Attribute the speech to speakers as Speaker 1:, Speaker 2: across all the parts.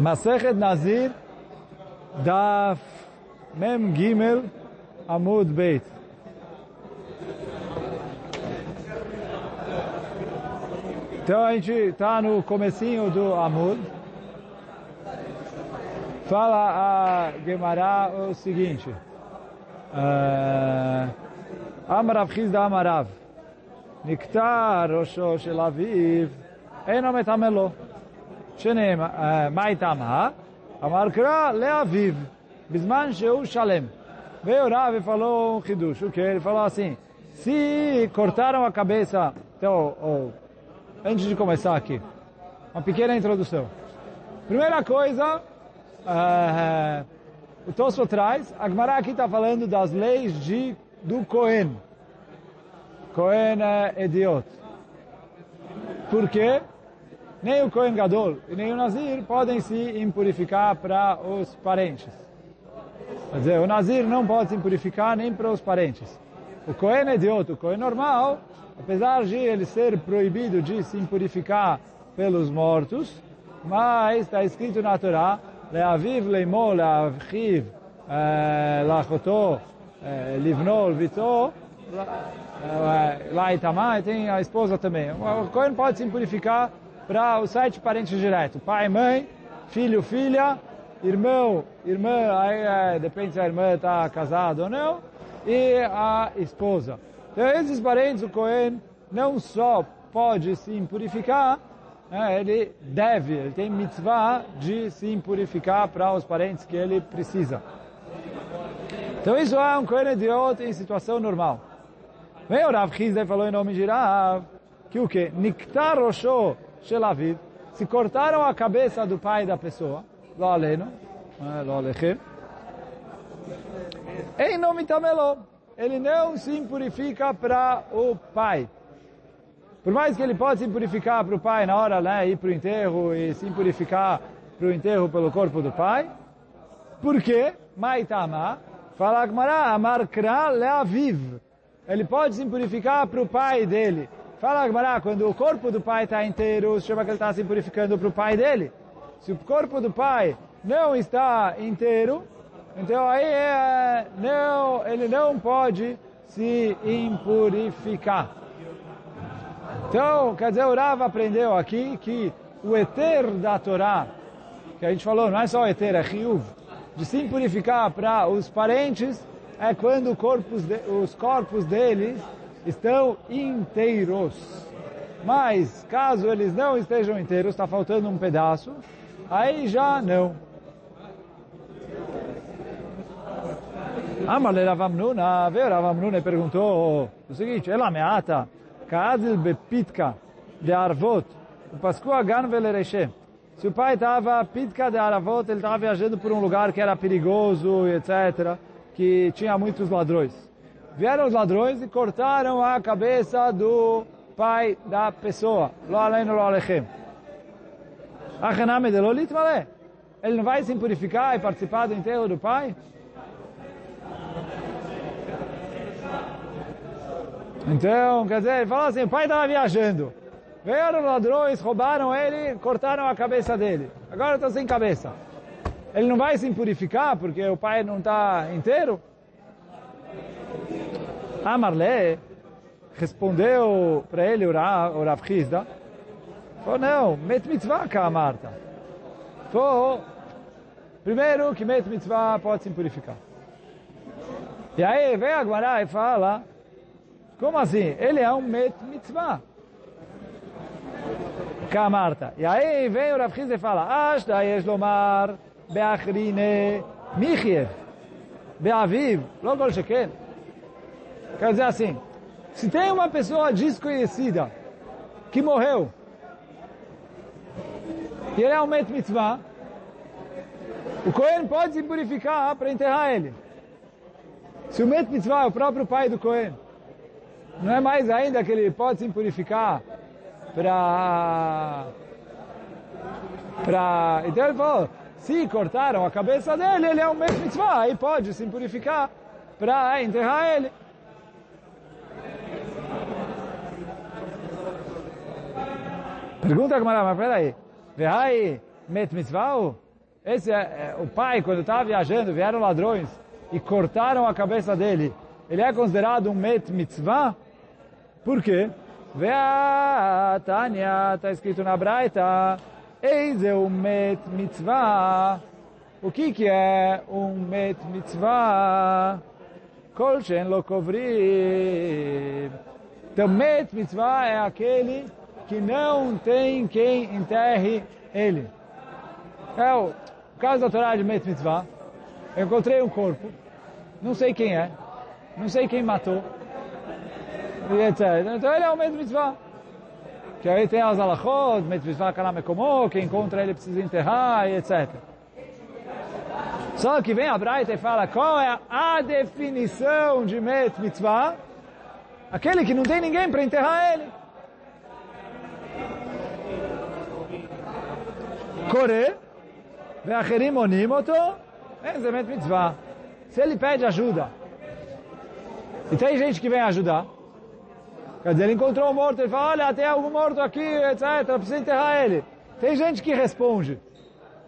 Speaker 1: Masechet Nazir, Daf Mem Gimel Amud Beit. Então a gente está no comecinho do Amud. Fala a Gemara o seguinte. Uh, Amarav Chizda Amarav. Niktar Rosho Shel Aviv. Metamelo. שנאמר, מה איתמה? אמר קרא לאביו, בזמן שהוא שלם. Veio Rav e falou um chidush, o que? Ele falou assim, se cortaram a cabeça, então, oh, antes de começar aqui, uma pequena introdução. Primeira coisa, uh, o Tosfo traz, a Gemara aqui está falando das leis de, do Cohen. Cohen é idiota. Por quê? Nem o Kohen Gadol e nem o Nazir podem se impurificar para os parentes. Quer dizer, o Nazir não pode se impurificar nem para os parentes. O Kohen é de outro, o Kohen normal, apesar de ele ser proibido de se impurificar pelos mortos, mas está escrito na Torá, Leaviv leimol, leavchiv, lachotó, livnol, vitó, lá Itamar, tem a esposa também. O Kohen pode se impurificar para os sete parentes diretos. Pai, mãe, filho, filha, irmão, irmã, aí é, depende se a irmã está casada ou não, e a esposa. Então esses parentes, o Cohen não só pode se impurificar, né, ele deve, ele tem mitzvah de se impurificar para os parentes que ele precisa. Então isso é um Cohen idiota em situação normal. Vem o Rav Chizde falou em nome de Rav, que o que? Niktar Se cortaram a cabeça do pai da pessoa, lo aleno, lo alechem, em nome tamelo, ele não se impurifica para o pai. Por mais que ele possa se impurificar para o pai na hora, né, ir para o enterro e se impurificar para o enterro pelo corpo do pai, por quê? Maitama, fala Agmará, amar kra leaviv. Ele pode se impurificar para o pai dele. Fala Agmará, quando o corpo do pai está inteiro, se chama que ele está se purificando para o pai dele. Se o corpo do pai não está inteiro, então aí é, não, ele não pode se impurificar. Então, quer dizer, o aprendeu aqui que o eter da Torá, que a gente falou, não é só eter, é riuv, de se impurificar para os parentes, é quando de, os corpos deles estão inteiros. Mas, caso eles não estejam inteiros, está faltando um pedaço, aí já não. Amale Ravamnuna, veio Ravamnuna perguntou o seguinte, ela meata, kaadil bepitka de arvot, o pascua gan velereshe. Se o pai estava pitka de arvot, ele estava viajando por um lugar que era perigoso, etc., que tinha muitos ladrões. Vieram os ladrões e cortaram a cabeça do pai da pessoa. Lo aleinu lo alechem. Achaname de lolit vale. Ele não vai se impurificar e participar do enterro do pai? Então, quer dizer, ele fala assim, o pai estava viajando. Vieram ladrões, roubaram ele, cortaram a cabeça dele. Agora está sem cabeça. Ele não vai se impurificar porque o pai não está inteiro? Amarle respondeu para ele o Rav, Chizda, falou, não, met mitzvah cá, Marta. Falou, primeiro que met mitzvah pode se purificar. E aí vem a Guará e fala, como assim? Ele é um met mitzvah. Cá, Marta. E aí vem o Rav Chizda e fala, Ashta yesh lomar beachrine michiev beaviv, lo kol sheken. Quer dizer assim, se tem uma pessoa desconhecida que morreu, e ele é um met mitzvah, o Cohen pode se purificar para enterrar ele. Se o met mitzvah é o próprio pai do Cohen, não é mais ainda que ele pode se purificar para... para... Então ele falou, se cortaram a cabeça dele, ele é um met mitzvah, aí pode se purificar para enterrar ele. Pergunta a Gemara, mas peraí. Vehai met mitzvah? esse é, é o pai, quando estava viajando, vieram ladrões e cortaram a cabeça dele. Ele é considerado um met mitzvah? Por quê? Tânia, está escrito na Braita, eis um met mitzvah. O que que é um met mitzvah? Kol shen lo kovrim. Então, met mitzvah é aquele que não tem quem enterre ele. É o caso da Torá de met mitzvah. Eu encontrei um corpo, não sei quem é, não sei quem matou, e etc. Então ele é o met mitzvah. Que aí tem as alachot, met mitzvah kalamekomo, quem encontra ele precisa enterrar, e etc. Só que vem a Braita e fala qual é a definição de met mitzvah? Aquele que não tem ninguém para enterrar ele. Kore, ve'acherim onim oto, é met mitzvah. Se ele pede ajuda, e tem gente que vem ajudar, quer dizer, ele encontrou um morto, ele fala, olha, tem algum morto aqui, etc., precisa enterrar ele. Tem gente que responde,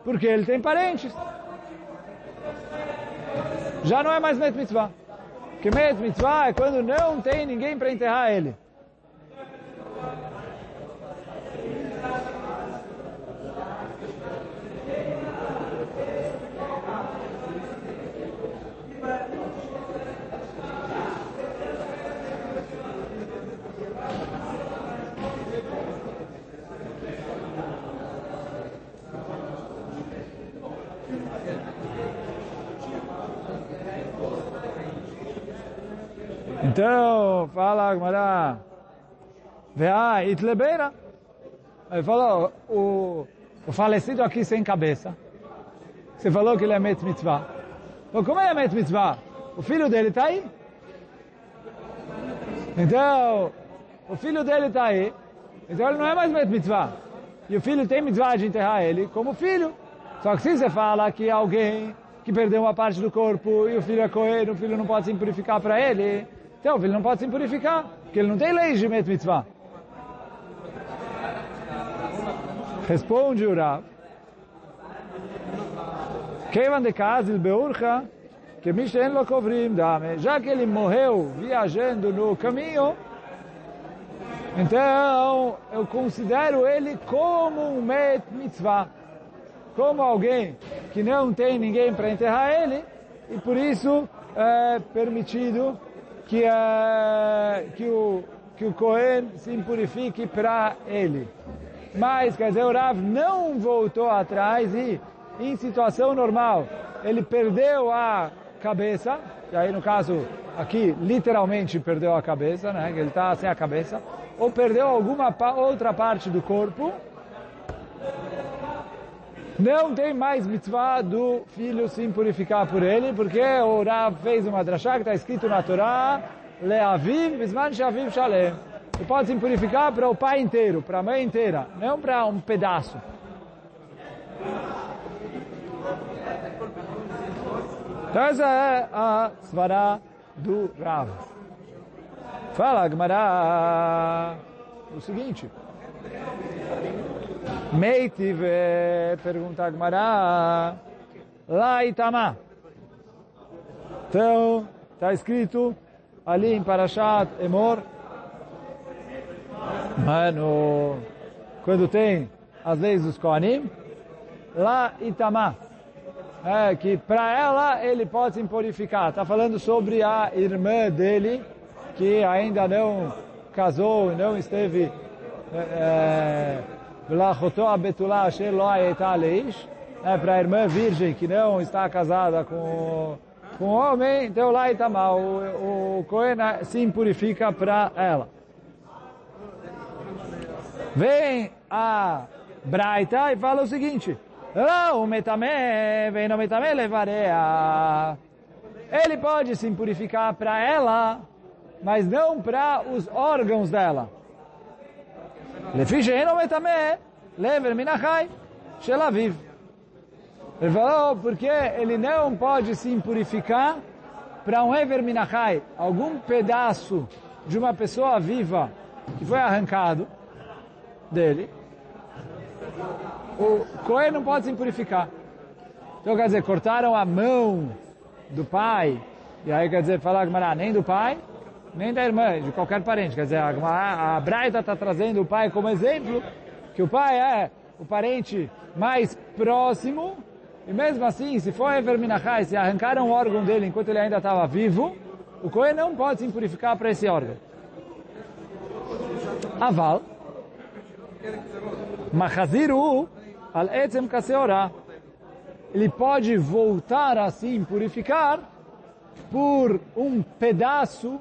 Speaker 1: porque ele tem parentes. Já não é mais met mitzvah. Que met mitzvah é quando não tem ninguém para enterrar ele. Então, fala Agmará, Vea, Itlebeira. Ele falou, o, o falecido aqui sem cabeça, você falou que ele é Met Mitzvah. Então, como ele é Met Mitzvah? O filho dele está aí. Então, o filho dele está aí, então ele não é mais Met Mitzvah. E o filho tem mitzvah de enterrar ele como filho. Só que se você fala que alguém que perdeu uma parte do corpo e o filho é coelho, o filho não pode se purificar para ele, então, ele não pode se purificar, porque ele não tem lei de met mitzvah. Responde o Rav. Kevan de Kazil Beurcha, que Mishen lo covrim dame. Já que ele morreu viajando no caminho, então eu considero ele como um met mitzvah. Como alguém que não tem ninguém para enterrar ele, e por isso é permitido que, uh, que, o, que o Cohen se impurifique para ele. Mas, quer dizer, o Rav não voltou atrás e, em situação normal, ele perdeu a cabeça, e aí no caso aqui literalmente perdeu a cabeça, né, ele está sem a cabeça, ou perdeu alguma outra parte do corpo, não tem mais mitzvah do filho se purificar por ele, porque o Rav fez uma drachá que está escrito na Torá, Leaviv, Bisman Shaviv Shalem. Ele pode se purificar para o pai inteiro, para a mãe inteira, não para um pedaço. Então essa é a svará do Rav. Fala, Gmará, o seguinte. Meitive, pergunta Gmará, lá Itamá. Então, está escrito ali em Parashat Emor, mano, quando tem as leis dos Kohanim, lá Itamá, é, que para ela ele pode se purificar. Está falando sobre a irmã dele, que ainda não casou, não esteve... É, É para a irmã virgem que não está casada com com homem, então lá Itamar, o, o Cohen se impurifica para ela. Vem a Braita e fala o seguinte, o metamé, vem no metamé levareia. Ele pode se impurificar para ela, mas não para os órgãos dela. לפי שאינו מטמא, לבר מן החי של אביו. Ele falou, porque ele não pode se impurificar para um Ever Minachai, algum pedaço de uma pessoa viva que foi arrancado dele. O Cohen não pode se impurificar. Então quer dizer, cortaram a mão do pai, e aí quer dizer, falar Gmará, nem do pai, nem da irmã, de qualquer parente. Quer dizer, a, a está trazendo o pai como exemplo, que o pai é o parente mais próximo, e mesmo assim, se for Ever Minachai, se arrancaram o órgão dele enquanto ele ainda estava vivo, o Cohen não pode se impurificar para esse órgão. Aval, Machaziru al etzem kaseorah. Ele pode voltar a se impurificar por um pedaço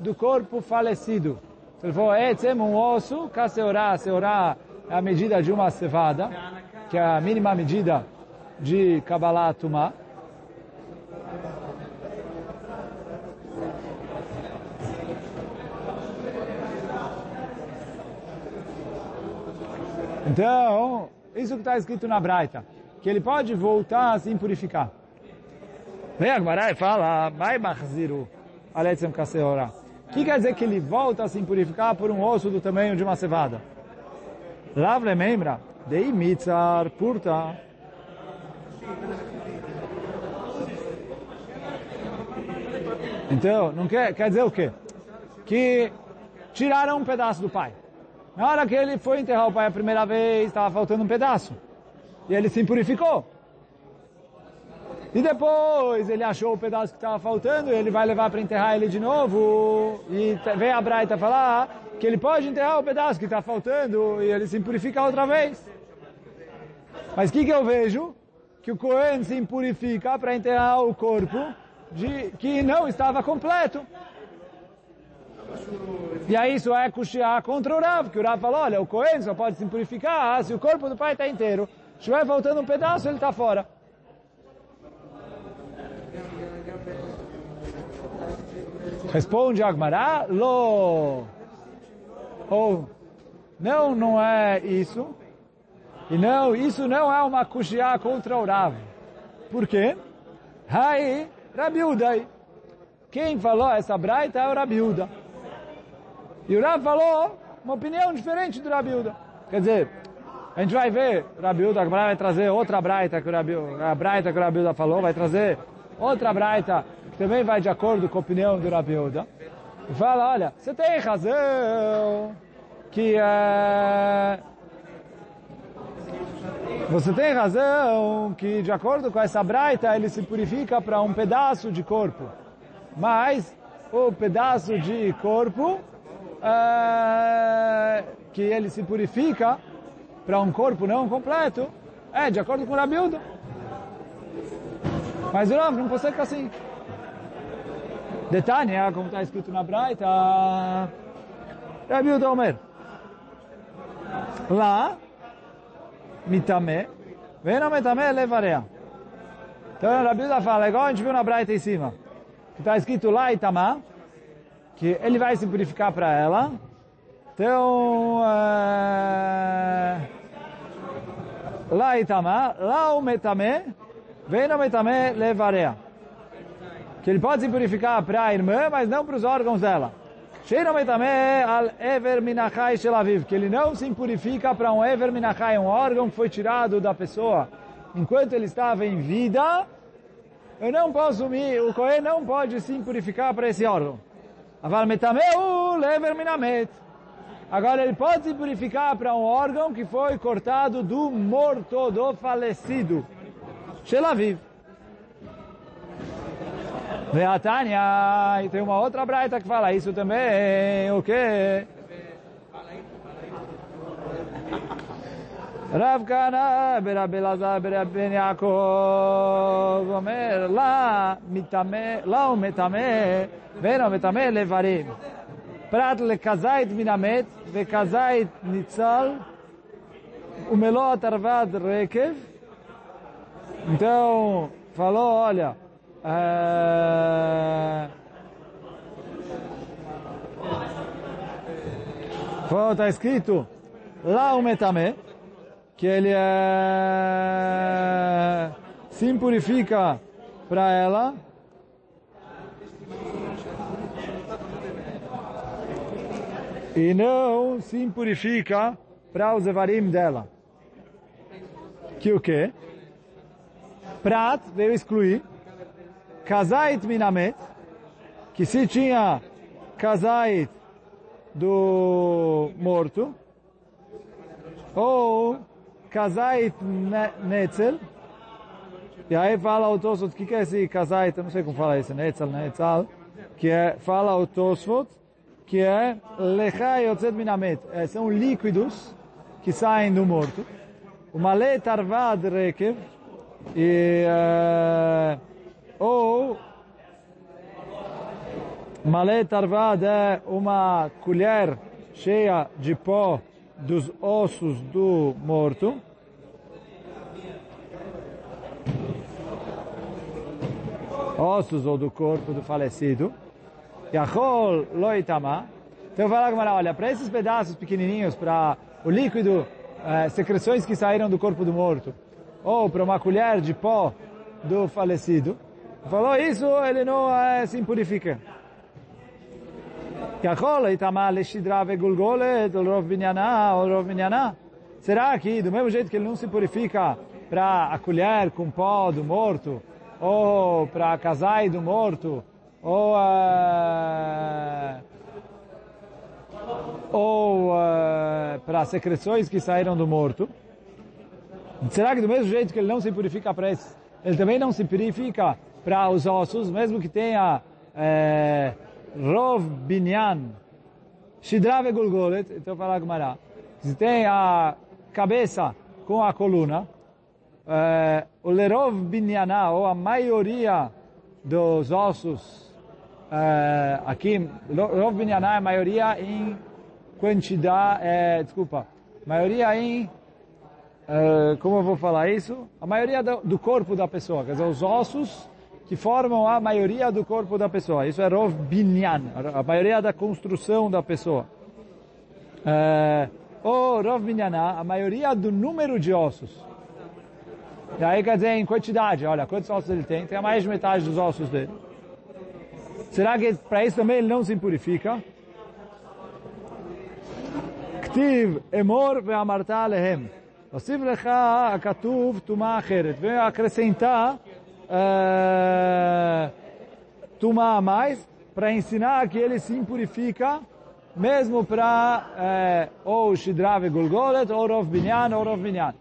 Speaker 1: do corpo falecido. Se ele for etzem, um osso, kaseorah, seorah é a medida de uma cevada, que é a mínima medida de Kabbalah Tumah. Então, isso que está escrito na Braita, que ele pode voltar a se impurificar. Vem Agmará e fala, vai Mahziru, Aletzem Kaseora. O que quer dizer que ele volta a se impurificar por um osso do tamanho de uma cevada? Lavle membra, dei mitzar purta. Então, não quer, quer dizer o quê? Que tiraram um pedaço do pai. Na hora que ele foi enterrar o pai a primeira vez, estava faltando um pedaço. E ele se impurificou. E depois ele achou o pedaço que estava faltando, e ele vai levar para enterrar ele de novo. E vem a Braita falar que ele pode enterrar o pedaço que está faltando, e ele se impurifica outra vez. Mas o que, que eu vejo? Que o Cohen se impurifica para enterrar o corpo de, que não estava completo. E aí isso é custear contra o Rav, que o Rav falou, olha, o Cohen só pode se purificar se o corpo do pai está inteiro. Se estiver faltando um pedaço, ele está fora. Responde Agmará, lo. Ou, não, não é isso. E não, isso não é uma custear contra o Rav. Por quê? Aí, Rabiudai. Quem falou essa braita é o Rabiuda. E o Rav falou uma opinião diferente do Rabiuda. Quer dizer, a gente vai ver, o Rabiuda vai trazer outra braita que o Rabiuda, a braita que o Rabiuda falou, vai trazer outra braita também vai de acordo com a opinião do Rabiuda. E fala, olha, você tem razão que é, você tem razão que de acordo com essa braita ele se purifica para um pedaço de corpo. Mas o pedaço de corpo é, que ele se purifica para um corpo não completo, é de acordo com o Rabiuda. Mas o Rav não pode ser assim. Detalhe, como está escrito na Braita, Rabiuda Omer. Lá, mitame, vem no mitame levarea. Então a Rabiuda fala, igual a gente viu na Braita em cima, que está escrito lá Itamá, que ele vai se purificar para ela. Então, uh, lá Itamá, lá o Metamé, vem no Metamé levareia. Que ele pode se purificar para a irmã, mas não para os órgãos dela. Que ele não se purifica para um Ever Minachai, um órgão que foi tirado da pessoa enquanto ele estava em vida. Eu não posso me, o Cohen não pode se purificar para esse órgão. Agora ele pode se purificar para um órgão que foi cortado do morto, do falecido. Shelaviv. Veatania, e tem uma outra braita que fala isso também, o quê? Rav Kana ברב אלעזר ברב בן יעקב אומר לה מטמא, לה הוא מטמא ואינו מטמא לברים. פרט לכזית מן המת וכזית ניצל ומלוא התרווד רקב. Então, falou, olha, falou, está escrito, lá o metamé, que ele é, se impurifica para ela. E não se impurifica para os evarim dela. Que o quê? Prat veio excluir. Kazait minamet, que se tinha kazait do morto, ou kazait netzel, e aí fala o Tosfot, o que, que é esse kazait, eu não sei como fala isso, netzel, netzal, que é, fala o Tosfot, que é lechai yotzet minamet, é, são líquidos que saem do morto. O malé tarvad rekev, e, uh, ou malé é uma colher cheia de pó dos ossos do morto. Ossos ou do corpo do falecido. Yachol loitama. Então vai lá, olha, para esses pedaços pequenininhos, para o líquido, eh, secreções que saíram do corpo do morto, ou para uma colher de pó do falecido, falou isso, ele não eh, se impurifica. Será que, do mesmo jeito que ele não se purifica para a colher com pó do morto, ou para a casai do morto, ou uh, ou uh, para secreções que saíram do morto. Será que do mesmo jeito que ele não se purifica para isso, ele também não se purifica para os ossos, mesmo que tenha eh, Rov Binyan, Shidrave Gulgolet, então fala Gmará, se tem a cabeça com a coluna, eh, o Lerov Binyaná, ou a maioria dos ossos, eh, aqui, Rov Binyaná é a maioria em quantidade, é, desculpa, maioria em, ah, como eu vou falar isso? A maioria do, corpo da pessoa, quer dizer, os ossos que formam a maioria do corpo da pessoa. Isso é Rov Binyan, a maioria da construção da pessoa. Ah, Ou Rov Binyaná, a maioria do número de ossos. E aí quer dizer em quantidade, olha, quantos ossos ele tem? Tem mais de metade dos ossos dele. Será que para isso também ele não se impurifica? Ktiv emor ve'amarta lehem. עליהם. הוסיף לך הכתוב טומאה אחרת, acrescentar טומאה a mais, para ensinar que ele se impurifica, mesmo para ou Shidra וגולגולת, ou רוב בניין, או רוב בניין.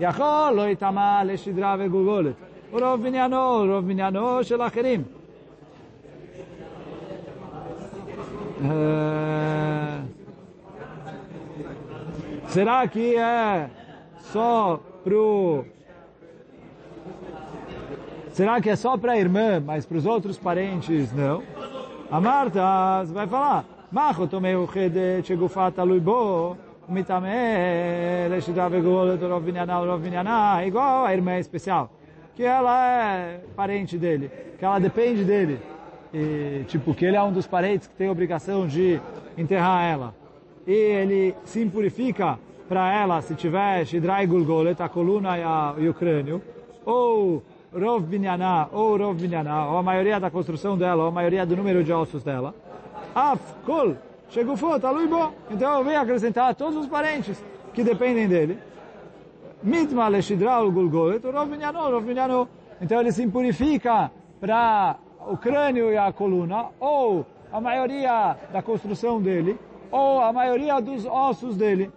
Speaker 1: יכול לא יטמע לשדרה וגולגולת, או רוב בניינו, או רוב בניינו של אחרים. Será que é só pro... Será que é só para a irmã, mas para os outros parentes não? A Marta vai falar, Macho tomei o chede chegufata luibo, mitame leshidave golet rov vinyaná, rov vinyaná, igual a irmã especial, que ela é parente dele, que ela depende dele. E, tipo, que ele é um dos parentes que tem a obrigação de enterrar ela e ele se impurifica para ela se tiver Shidrai Gulgolet, a coluna e, a, e o crânio, ou Rov ou Rov ou a maioria da construção dela, ou a maioria do número de ossos dela. Af, Kol, Shegufot, Aluibo. Então eu venho acrescentar todos os parentes que dependem dele. Mitma Leshidral Gulgolet, Rov Binyanó, Rov. Então ele se impurifica para o crânio e a coluna, ou a maioria da construção dele, ou a maioria dos ossos dele.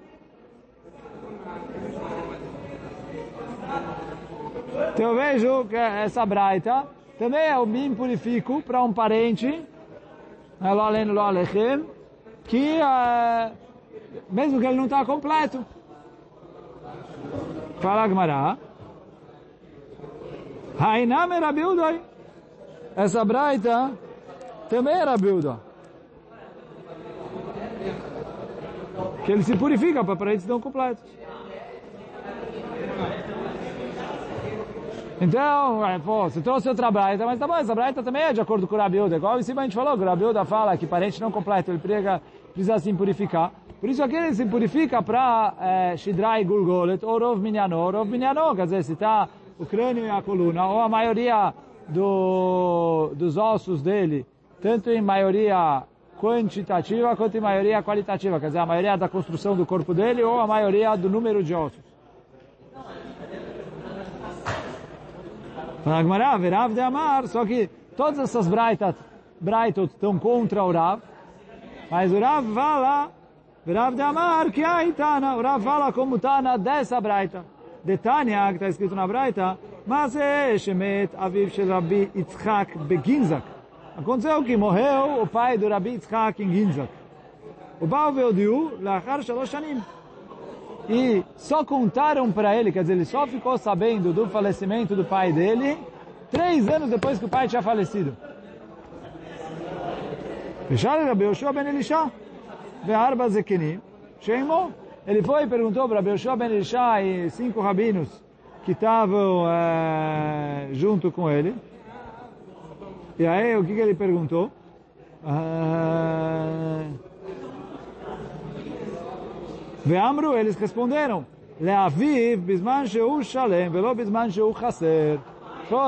Speaker 1: Então eu vejo que essa braita também eu me impurifico para um parente, que mesmo que ele não está completo. Fala Gmará. Era Bildoi. Essa braita também era Bildoi. que ele se purifica para parentes não completos. Então, é, pô, você trouxe outra braita, mas tá bom, essa braita também é de acordo com o Rabiuda. Igual em cima a gente falou, o Rabiuda fala que parente não completo, ele precisa, precisa se purificar. Por isso aqui ele se purifica para é, Shidrai Gulgolet, ou Rov Minyano, Rov Minyano, quer dizer, se está o crânio e a coluna, ou a maioria do, dos ossos dele, tanto em maioria quantitativa quanto em maioria qualitativa, quer dizer, a maioria da construção do corpo dele ou a maioria do número de ossos. Fala Verav de Amar, só que todas essas braitas, braitot estão contra o Rav, mas o Rav fala, Verav de Amar, que aí Tana, o Rav fala como Tana dessa braita. De Tânia, que está escrito na braita, mas é Shemet Aviv Shel Rabbi Yitzchak Beginzak. Aconteceu que morreu o pai do Rabbi Yitzchak em Ginzak. O Baal Veodiu, Lachar Shalosh Shanim. E só contaram para ele, quer dizer, ele só ficou sabendo do falecimento do pai dele três anos depois que o pai tinha falecido. Fechar Rabbi Yoshua ben Elisha, Ve'arba Zekeni, Sheimó. Ele foi e perguntou para Rabbi Yoshua ben Elisha e cinco rabinos que estavam é, junto com ele. E aí, o que, que ele perguntou? Ah, Ve'amru, eles responderam, Leaviv bisman sheu shalem, velo bisman sheu chaser.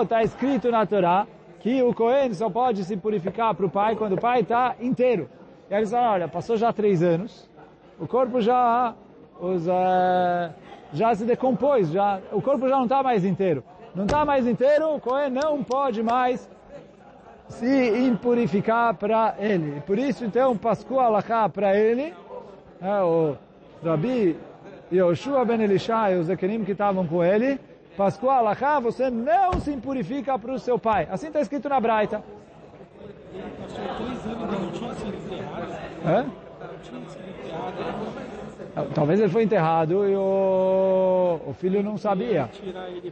Speaker 1: Está escrito na Torá que o Cohen só pode se purificar para o pai quando o pai está inteiro. E eles falaram, olha, passou já três anos, o corpo já, os, uh, já se decompôs, já, o corpo já não está mais inteiro. Não está mais inteiro, o Cohen não pode mais se impurificar para ele. Por isso, então, Pascu Alaká para ele, é, o Rabi Yoshua Ben Elisha e os Zekenim que estavam com ele, Pascu Alaká, você não se impurifica para o seu pai. Assim está escrito na Braita. É? Talvez ele foi enterrado e o, o filho não sabia.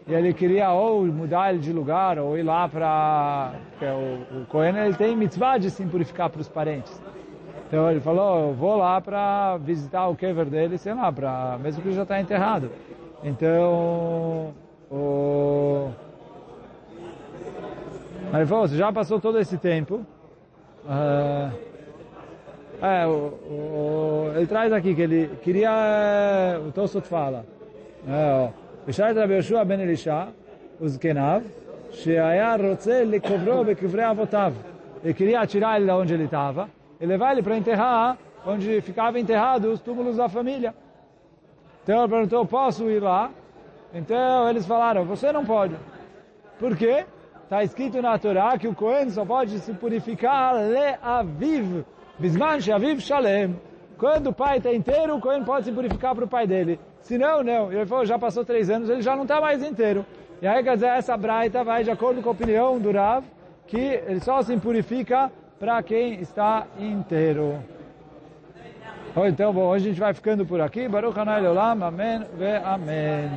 Speaker 1: E ele queria ou mudar ele de lugar ou ir lá para... O, o Cohen ele tem mitzvah de se impurificar para os parentes. Então ele falou, eu vou lá para visitar o kever dele, sei lá, pra, mesmo que ele já está enterrado. Então, o... Aí ele falou, você já passou todo esse tempo, uh, é, o, o, ele traz aqui que ele queria, o Tosot fala, בשעת רבי יהושע בן אלישע וזקניו, שהיה רוצה לקוברו בקברי אבותיו. Ele queria tirar ele de onde ele estava e levar ele para enterrar onde ficava enterrado os túmulos da família. Então ele perguntou, posso ir lá? Então eles falaram, você não pode. Por quê? Está escrito na Torá que o Cohen só pode se purificar le aviv, bisman aviv shalem. Quando o pai está inteiro, o Cohen pode se purificar para o pai dele. Se não, não. Ele falou, já passou três anos, ele já não está mais inteiro. E aí, quer dizer, essa braita vai de acordo com a opinião do Rav, que ele só se purifica para quem está inteiro. Então, bom, hoje a gente vai ficando por aqui. Baruch Hanai Olam, Amém ve Amém.